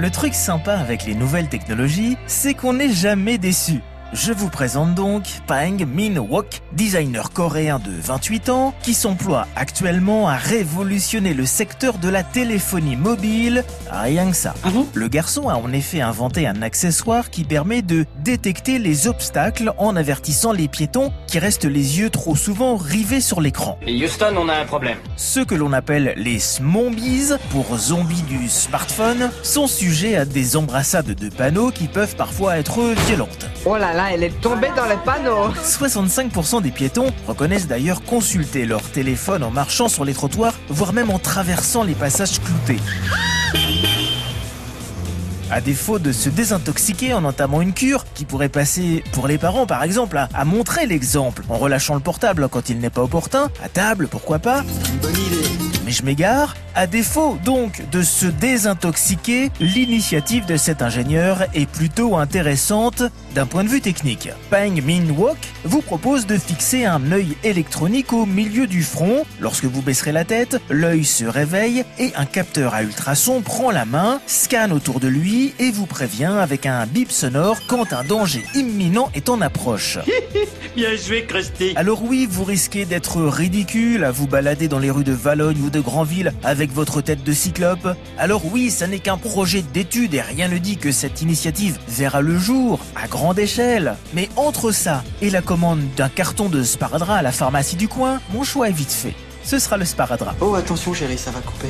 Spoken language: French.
Le truc sympa avec les nouvelles technologies, c'est qu'on n'est jamais déçu. Je vous présente donc Pang Min Wok, designer coréen de 28 ans qui s'emploie actuellement à révolutionner le secteur de la téléphonie mobile. Rien que ça. Ah bon? Le garçon a en effet inventé un accessoire qui permet de détecter les obstacles en avertissant les piétons qui restent les yeux trop souvent rivés sur l'écran. Et Houston, on a un problème. Ceux que l'on appelle les smombies, pour zombies du smartphone, sont sujets à des embrassades de panneaux qui peuvent parfois être violentes. Oh là là, elle est tombée dans les panneaux 65% des piétons reconnaissent d'ailleurs consulter leur téléphone en marchant sur les trottoirs, voire même en traversant les passages cloutés. À défaut de se désintoxiquer en entamant une cure, qui pourrait passer pour les parents par exemple à, à montrer l'exemple en relâchant le portable quand il n'est pas opportun, à table pourquoi pas, Bonne idée. Mais je m'égare. À défaut donc de se désintoxiquer, l'initiative de cet ingénieur est plutôt intéressante d'un point de vue technique. Pang Min Wok vous propose de fixer un œil électronique au milieu du front. Lorsque vous baisserez la tête, l'œil se réveille et un capteur à ultrasons prend la main, scanne autour de lui et vous prévient avec un bip sonore quand un danger imminent est en approche. Bien joué, Krusty. Alors oui, vous risquez d'être ridicule à vous balader dans les rues de Valogne ou de Granville avec votre tête de cyclope. Alors oui, ça n'est qu'un projet d'étude et rien ne dit que cette initiative verra le jour à grande échelle. Mais entre ça et la commande d'un carton de sparadrap à la pharmacie du coin, mon choix est vite fait. Ce sera le sparadrap. Oh, attention, chérie, ça va couper.